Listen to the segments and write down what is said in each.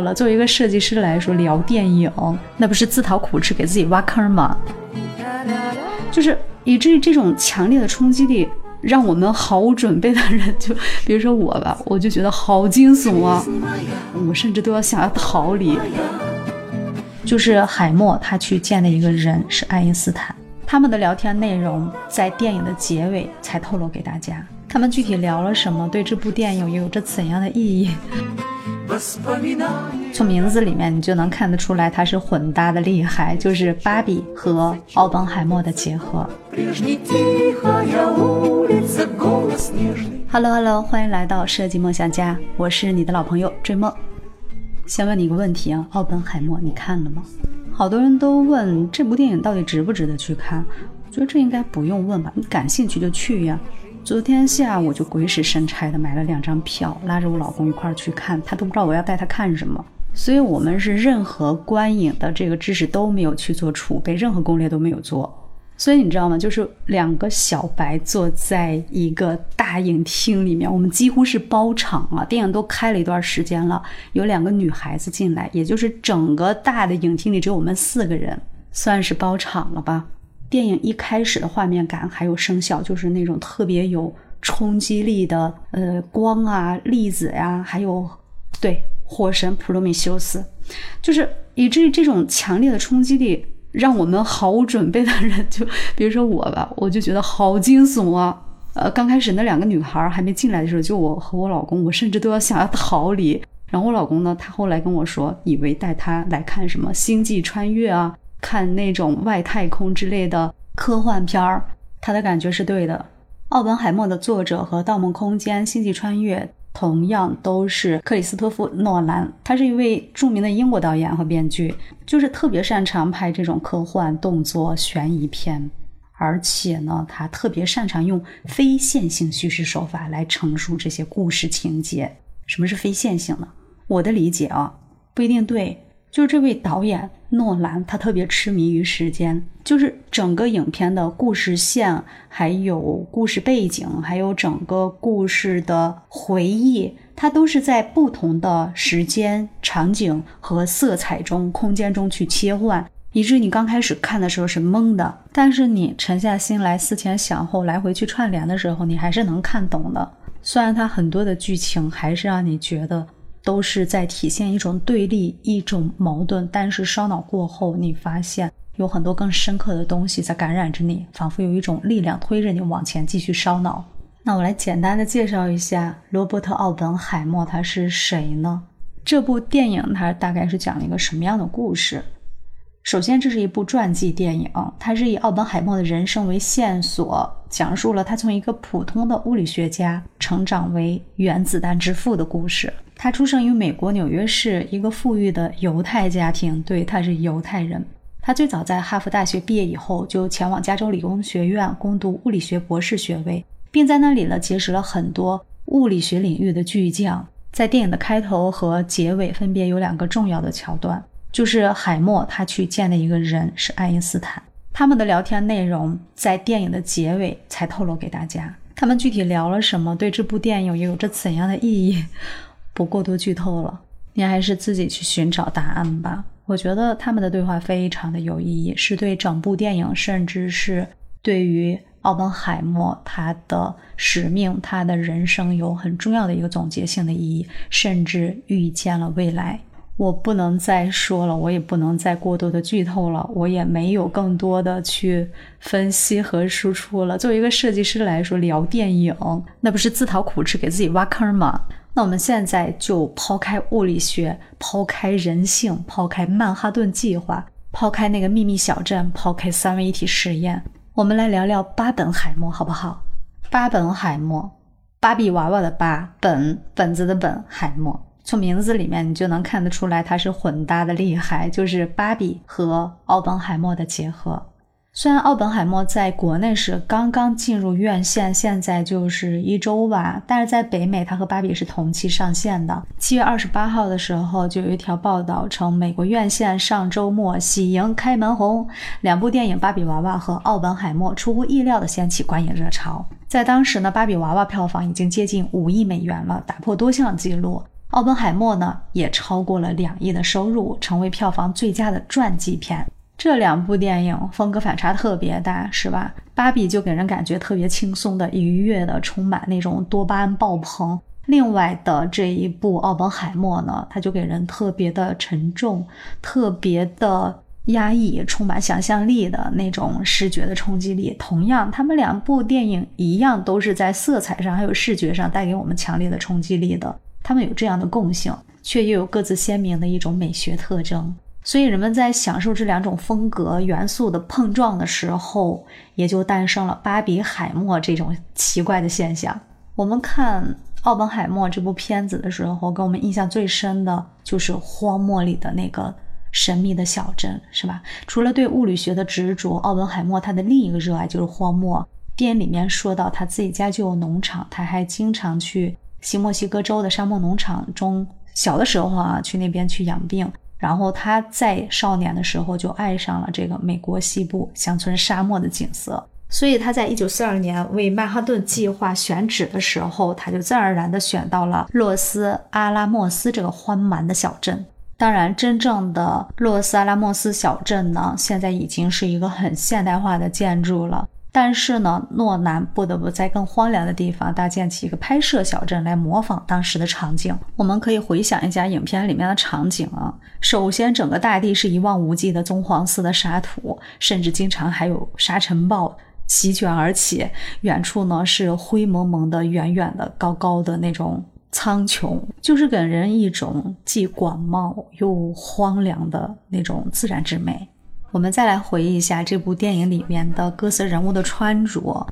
了。作为一个设计师来说，聊电影那不是自讨苦吃，给自己挖坑吗？就是以至于这种强烈的冲击力，让我们毫无准备的人，就比如说我吧，我就觉得好惊悚啊！我甚至都要想要逃离。就是海默他去见的一个人是爱因斯坦，他们的聊天内容在电影的结尾才透露给大家。他们具体聊了什么？对这部电影有着怎样的意义？从名字里面你就能看得出来，它是混搭的厉害，就是芭比和奥本海默的结合。Hello Hello，欢迎来到设计梦想家，我是你的老朋友追梦。先问你一个问题啊，奥本海默你看了吗？好多人都问这部电影到底值不值得去看，我觉得这应该不用问吧，你感兴趣就去呀。昨天下午就鬼使神差的买了两张票，拉着我老公一块儿去看，他都不知道我要带他看什么，所以我们是任何观影的这个知识都没有去做储备，任何攻略都没有做。所以你知道吗？就是两个小白坐在一个大影厅里面，我们几乎是包场啊，电影都开了一段时间了，有两个女孩子进来，也就是整个大的影厅里只有我们四个人，算是包场了吧。电影一开始的画面感还有声效，就是那种特别有冲击力的，呃，光啊、粒子呀，还有对火神普罗米修斯，就是以至于这种强烈的冲击力，让我们毫无准备的人，就比如说我吧，我就觉得好惊悚啊！呃，刚开始那两个女孩还没进来的时候，就我和我老公，我甚至都要想要逃离。然后我老公呢，他后来跟我说，以为带他来看什么星际穿越啊。看那种外太空之类的科幻片儿，他的感觉是对的。奥本海默的作者和《盗梦空间》《星际穿越》同样都是克里斯托弗·诺兰，他是一位著名的英国导演和编剧，就是特别擅长拍这种科幻、动作、悬疑片，而且呢，他特别擅长用非线性叙事手法来陈述这些故事情节。什么是非线性呢？我的理解啊，不一定对。就是这位导演诺兰，他特别痴迷于时间，就是整个影片的故事线，还有故事背景，还有整个故事的回忆，它都是在不同的时间、场景和色彩中、空间中去切换，以至于你刚开始看的时候是懵的，但是你沉下心来思前想后，来回去串联的时候，你还是能看懂的。虽然它很多的剧情还是让你觉得。都是在体现一种对立、一种矛盾，但是烧脑过后，你发现有很多更深刻的东西在感染着你，仿佛有一种力量推着你往前继续烧脑。那我来简单的介绍一下罗伯特·奥本海默他是谁呢？这部电影它大概是讲了一个什么样的故事？首先，这是一部传记电影，它是以奥本海默的人生为线索，讲述了他从一个普通的物理学家成长为原子弹之父的故事。他出生于美国纽约市一个富裕的犹太家庭，对，他是犹太人。他最早在哈佛大学毕业以后，就前往加州理工学院攻读物理学博士学位，并在那里呢结识了很多物理学领域的巨匠。在电影的开头和结尾分别有两个重要的桥段，就是海默他去见的一个人是爱因斯坦，他们的聊天内容在电影的结尾才透露给大家。他们具体聊了什么？对这部电影又有着怎样的意义？不过多剧透了，你还是自己去寻找答案吧。我觉得他们的对话非常的有意义，是对整部电影，甚至是对于奥本海默他的使命、他的人生有很重要的一个总结性的意义，甚至预见了未来。我不能再说了，我也不能再过多的剧透了，我也没有更多的去分析和输出了。作为一个设计师来说，聊电影那不是自讨苦吃，给自己挖坑吗？那我们现在就抛开物理学，抛开人性，抛开曼哈顿计划，抛开那个秘密小镇，抛开三位一体实验，我们来聊聊巴本海默，好不好？巴本海默，芭比娃娃的巴，本本子的本，海默。从名字里面你就能看得出来，它是混搭的厉害，就是芭比和奥本海默的结合。虽然奥本海默在国内是刚刚进入院线，现在就是一周吧，但是在北美，它和芭比是同期上线的。七月二十八号的时候，就有一条报道称，美国院线上周末喜迎开门红，两部电影《芭比娃娃》和《奥本海默》出乎意料的掀起观影热潮。在当时呢，《芭比娃娃》票房已经接近五亿美元了，打破多项纪录。奥本海默呢也超过了两亿的收入，成为票房最佳的传记片。这两部电影风格反差特别大，是吧？芭比就给人感觉特别轻松的、愉悦的，充满那种多巴胺爆棚。另外的这一部奥本海默呢，它就给人特别的沉重、特别的压抑，充满想象力的那种视觉的冲击力。同样，他们两部电影一样都是在色彩上还有视觉上带给我们强烈的冲击力的。他们有这样的共性，却又有各自鲜明的一种美学特征。所以人们在享受这两种风格元素的碰撞的时候，也就诞生了巴比海默这种奇怪的现象。我们看奥本海默这部片子的时候，给我们印象最深的就是荒漠里的那个神秘的小镇，是吧？除了对物理学的执着，奥本海默他的另一个热爱就是荒漠。电影里面说到他自己家就有农场，他还经常去新墨西哥州的沙漠农场中，小的时候啊，去那边去养病。然后他在少年的时候就爱上了这个美国西部乡村沙漠的景色，所以他在一九四二年为曼哈顿计划选址的时候，他就自然而然地选到了洛斯阿拉莫斯这个荒蛮的小镇。当然，真正的洛斯阿拉莫斯小镇呢，现在已经是一个很现代化的建筑了。但是呢，诺兰不得不在更荒凉的地方搭建起一个拍摄小镇来模仿当时的场景。我们可以回想一下影片里面的场景啊。首先，整个大地是一望无际的棕黄色的沙土，甚至经常还有沙尘暴席卷而起。远处呢是灰蒙蒙的、远远的、高高的那种苍穹，就是给人一种既广袤又荒凉的那种自然之美。我们再来回忆一下这部电影里面的各色人物的穿着。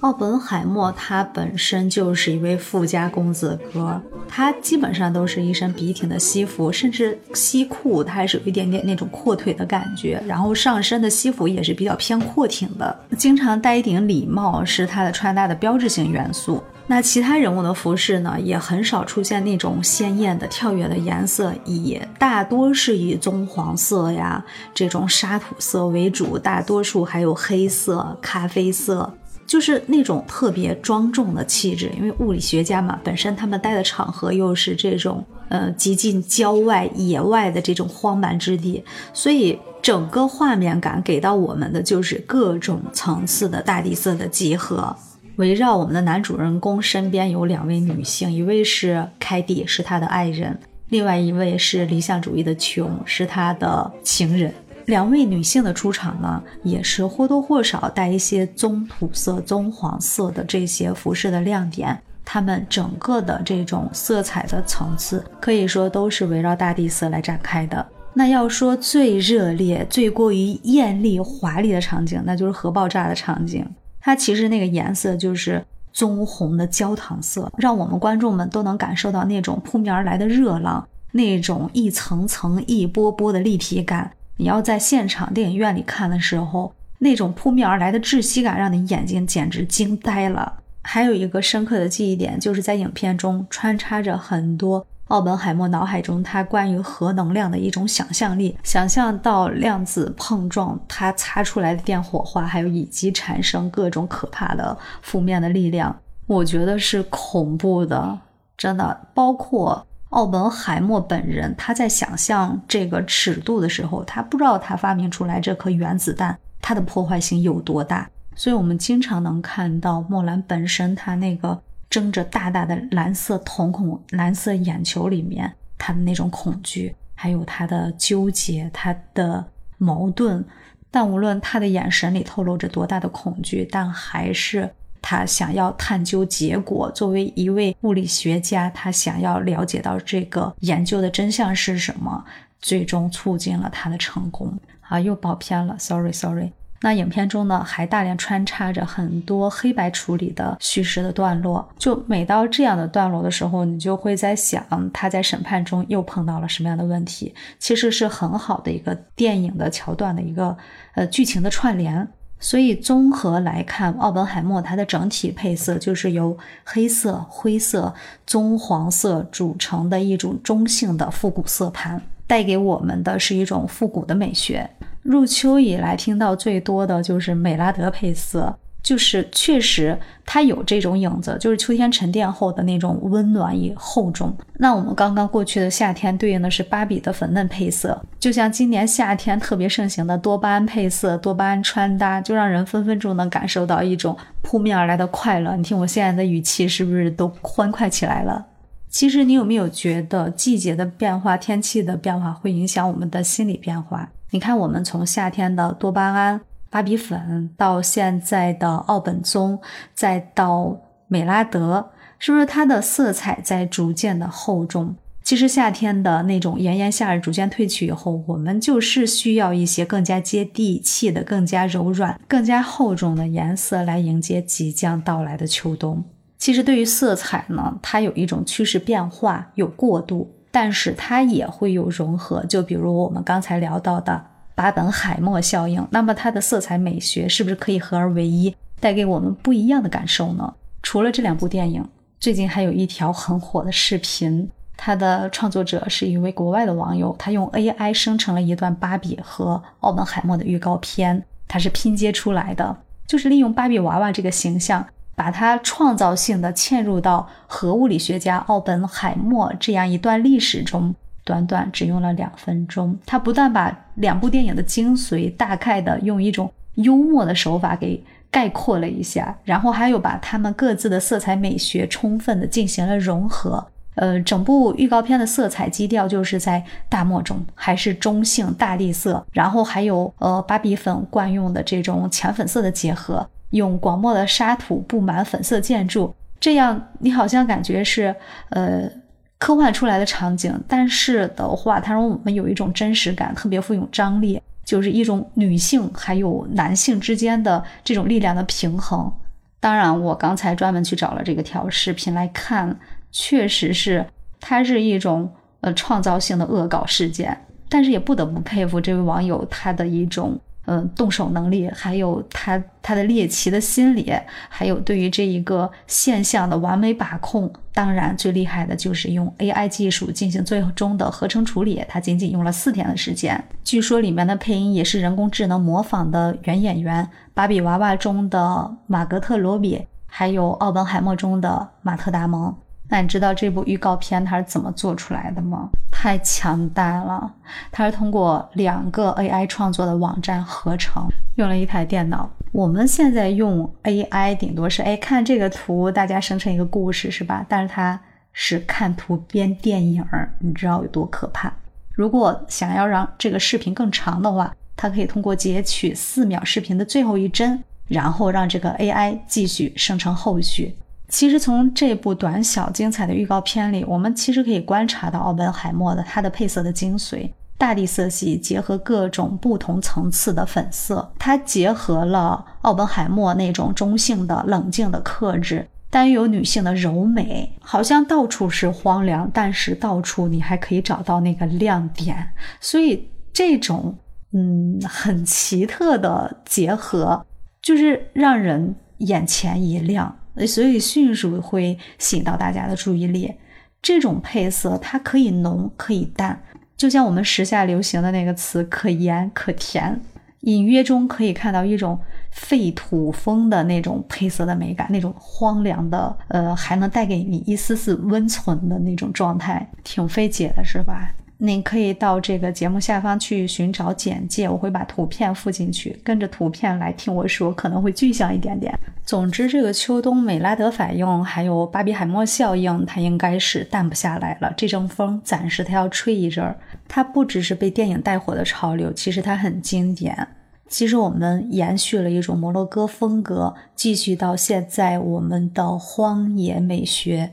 奥本海默他本身就是一位富家公子哥，他基本上都是一身笔挺的西服，甚至西裤他还是有一点点那种阔腿的感觉，然后上身的西服也是比较偏阔挺的，经常戴一顶礼帽是他的穿搭的标志性元素。那其他人物的服饰呢，也很少出现那种鲜艳的、跳跃的颜色，也大多是以棕黄色呀这种沙土色为主，大多数还有黑色、咖啡色。就是那种特别庄重的气质，因为物理学家嘛，本身他们待的场合又是这种呃极尽郊外、野外的这种荒蛮之地，所以整个画面感给到我们的就是各种层次的大地色的集合。围绕我们的男主人公身边有两位女性，一位是凯蒂，是他的爱人；另外一位是理想主义的琼，是他的情人。两位女性的出场呢，也是或多或少带一些棕土色、棕黄色的这些服饰的亮点。她们整个的这种色彩的层次，可以说都是围绕大地色来展开的。那要说最热烈、最过于艳丽华丽的场景，那就是核爆炸的场景。它其实那个颜色就是棕红的焦糖色，让我们观众们都能感受到那种扑面而来的热浪，那种一层层、一波波的立体感。你要在现场电影院里看的时候，那种扑面而来的窒息感，让你眼睛简直惊呆了。还有一个深刻的记忆点，就是在影片中穿插着很多奥本海默脑海中他关于核能量的一种想象力，想象到量子碰撞它擦出来的电火花，还有以及产生各种可怕的负面的力量，我觉得是恐怖的，真的，包括。奥本海默本人，他在想象这个尺度的时候，他不知道他发明出来这颗原子弹，它的破坏性有多大。所以，我们经常能看到莫兰本身他那个睁着大大的蓝色瞳孔、蓝色眼球里面，他的那种恐惧，还有他的纠结、他的矛盾。但无论他的眼神里透露着多大的恐惧，但还是。他想要探究结果，作为一位物理学家，他想要了解到这个研究的真相是什么，最终促进了他的成功。啊，又跑偏了，sorry，sorry。那影片中呢，还大量穿插着很多黑白处理的叙事的段落。就每到这样的段落的时候，你就会在想，他在审判中又碰到了什么样的问题？其实是很好的一个电影的桥段的一个呃剧情的串联。所以综合来看，奥本海默它的整体配色就是由黑色、灰色、棕黄色组成的一种中性的复古色盘，带给我们的是一种复古的美学。入秋以来听到最多的就是美拉德配色，就是确实它有这种影子，就是秋天沉淀后的那种温暖与厚重。那我们刚刚过去的夏天对应的是芭比的粉嫩配色，就像今年夏天特别盛行的多巴胺配色、多巴胺穿搭，就让人分分钟能感受到一种扑面而来的快乐。你听我现在的语气是不是都欢快起来了？其实你有没有觉得季节的变化、天气的变化会影响我们的心理变化？你看，我们从夏天的多巴胺。芭比粉到现在的奥本棕，再到美拉德，是不是它的色彩在逐渐的厚重？其实夏天的那种炎炎夏日逐渐褪去以后，我们就是需要一些更加接地气的、更加柔软、更加厚重的颜色来迎接即将到来的秋冬。其实对于色彩呢，它有一种趋势变化，有过渡，但是它也会有融合。就比如我们刚才聊到的。巴本海默效应，那么它的色彩美学是不是可以合而为一，带给我们不一样的感受呢？除了这两部电影，最近还有一条很火的视频，它的创作者是一位国外的网友，他用 AI 生成了一段芭比和奥本海默的预告片，它是拼接出来的，就是利用芭比娃娃这个形象，把它创造性的嵌入到核物理学家奥本海默这样一段历史中。短短只用了两分钟，他不但把两部电影的精髓大概的用一种幽默的手法给概括了一下，然后还有把他们各自的色彩美学充分的进行了融合。呃，整部预告片的色彩基调就是在大漠中，还是中性大地色，然后还有呃芭比粉惯用的这种浅粉色的结合，用广袤的沙土布满粉色建筑，这样你好像感觉是呃。科幻出来的场景，但是的话，它让我们有一种真实感，特别富有张力，就是一种女性还有男性之间的这种力量的平衡。当然，我刚才专门去找了这个条视频来看，确实是它是一种呃创造性的恶搞事件，但是也不得不佩服这位网友他的一种。嗯，动手能力，还有他他的猎奇的心理，还有对于这一个现象的完美把控，当然最厉害的就是用 AI 技术进行最终的合成处理，他仅仅用了四天的时间。据说里面的配音也是人工智能模仿的原演员，芭比娃娃中的马格特罗比，还有奥本海默中的马特达蒙。那你知道这部预告片它是怎么做出来的吗？太强大了！它是通过两个 AI 创作的网站合成，用了一台电脑。我们现在用 AI 顶多是哎看这个图，大家生成一个故事是吧？但是它是看图编电影，你知道有多可怕？如果想要让这个视频更长的话，它可以通过截取四秒视频的最后一帧，然后让这个 AI 继续生成后续。其实从这部短小精彩的预告片里，我们其实可以观察到奥本海默的它的配色的精髓，大地色系结合各种不同层次的粉色，它结合了奥本海默那种中性的、冷静的克制，但又有女性的柔美，好像到处是荒凉，但是到处你还可以找到那个亮点，所以这种嗯很奇特的结合，就是让人眼前一亮。所以迅速会吸引到大家的注意力。这种配色它可以浓可以淡，就像我们时下流行的那个词“可盐可甜”，隐约中可以看到一种废土风的那种配色的美感，那种荒凉的，呃，还能带给你一丝丝温存的那种状态，挺费解的，是吧？您可以到这个节目下方去寻找简介，我会把图片附进去，跟着图片来听我说，可能会具象一点点。总之，这个秋冬美拉德反应还有巴比海默效应，它应该是淡不下来了。这阵风暂时它要吹一阵儿，它不只是被电影带火的潮流，其实它很经典。其实我们延续了一种摩洛哥风格，继续到现在我们的荒野美学。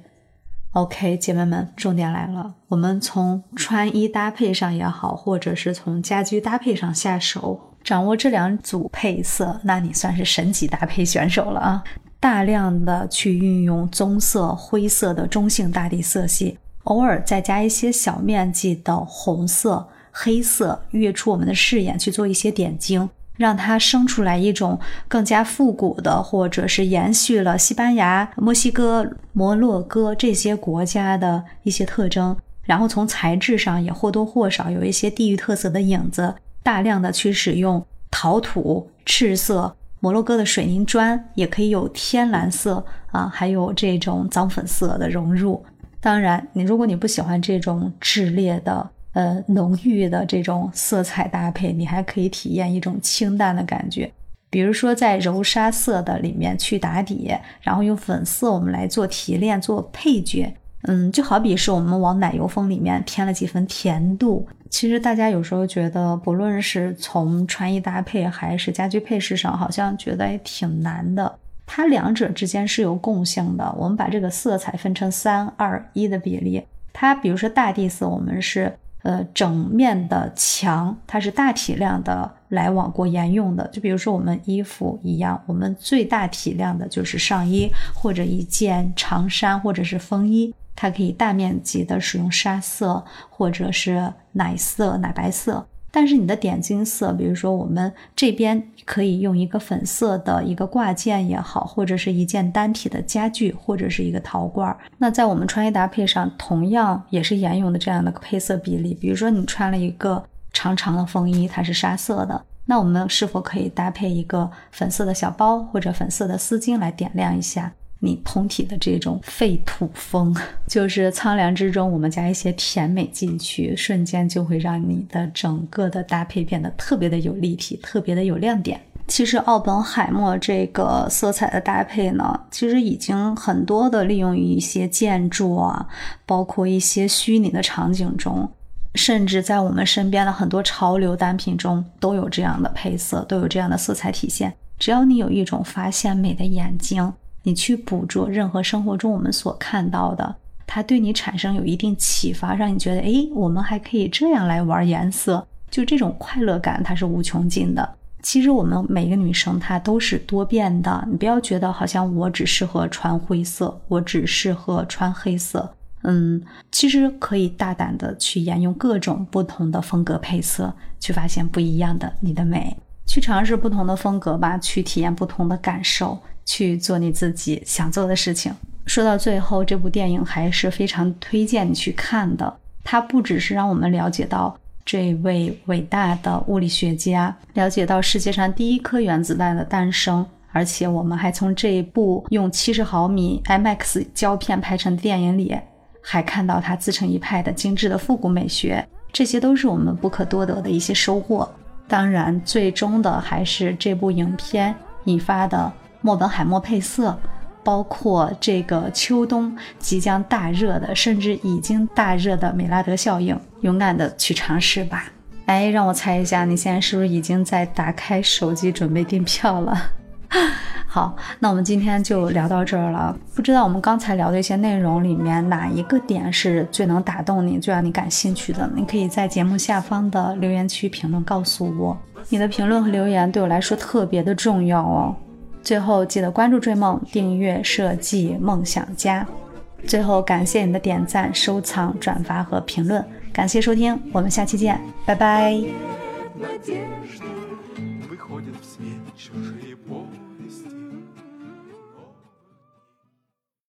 OK，姐妹们，重点来了。我们从穿衣搭配上也好，或者是从家居搭配上下手，掌握这两组配色，那你算是神级搭配选手了啊！大量的去运用棕色、灰色的中性大地色系，偶尔再加一些小面积的红色、黑色，跃出我们的视野，去做一些点睛。让它生出来一种更加复古的，或者是延续了西班牙、墨西哥、摩洛哥这些国家的一些特征，然后从材质上也或多或少有一些地域特色的影子，大量的去使用陶土、赤色、摩洛哥的水泥砖也可以有天蓝色啊，还有这种脏粉色的融入。当然，你如果你不喜欢这种炽烈的、呃浓郁的这种色彩搭配，你还可以体验一种清淡的感觉。比如说，在柔沙色的里面去打底，然后用粉色我们来做提炼、做配角。嗯，就好比是我们往奶油风里面添了几分甜度。其实大家有时候觉得，不论是从穿衣搭配还是家居配饰上，好像觉得也挺难的。它两者之间是有共性的。我们把这个色彩分成三二一的比例。它比如说大地色，我们是呃整面的墙，它是大体量的来往过沿用的。就比如说我们衣服一样，我们最大体量的就是上衣或者一件长衫或者是风衣。它可以大面积的使用沙色或者是奶色、奶白色，但是你的点睛色，比如说我们这边可以用一个粉色的一个挂件也好，或者是一件单体的家具，或者是一个陶罐。那在我们穿衣搭配上，同样也是沿用的这样的配色比例。比如说你穿了一个长长的风衣，它是沙色的，那我们是否可以搭配一个粉色的小包或者粉色的丝巾来点亮一下？你通体的这种废土风，就是苍凉之中，我们加一些甜美进去，瞬间就会让你的整个的搭配变得特别的有立体，特别的有亮点。其实奥本海默这个色彩的搭配呢，其实已经很多的利用于一些建筑啊，包括一些虚拟的场景中，甚至在我们身边的很多潮流单品中都有这样的配色，都有这样的色彩体现。只要你有一种发现美的眼睛。你去捕捉任何生活中我们所看到的，它对你产生有一定启发，让你觉得，哎，我们还可以这样来玩颜色，就这种快乐感，它是无穷尽的。其实我们每个女生她都是多变的，你不要觉得好像我只适合穿灰色，我只适合穿黑色，嗯，其实可以大胆的去沿用各种不同的风格配色，去发现不一样的你的美，去尝试不同的风格吧，去体验不同的感受。去做你自己想做的事情。说到最后，这部电影还是非常推荐你去看的。它不只是让我们了解到这位伟大的物理学家，了解到世界上第一颗原子弹的诞生，而且我们还从这一部用七十毫米 IMAX 胶片拍成的电影里，还看到他自成一派的精致的复古美学。这些都是我们不可多得的一些收获。当然，最终的还是这部影片引发的。墨本海默配色，包括这个秋冬即将大热的，甚至已经大热的美拉德效应，勇敢的去尝试吧。哎，让我猜一下，你现在是不是已经在打开手机准备订票了？好，那我们今天就聊到这儿了。不知道我们刚才聊的一些内容里面，哪一个点是最能打动你、最让你感兴趣的？你可以在节目下方的留言区评论告诉我。你的评论和留言对我来说特别的重要哦。最后记得关注追梦，订阅设计梦想家。最后感谢你的点赞、收藏、转发和评论，感谢收听，我们下期见，拜拜。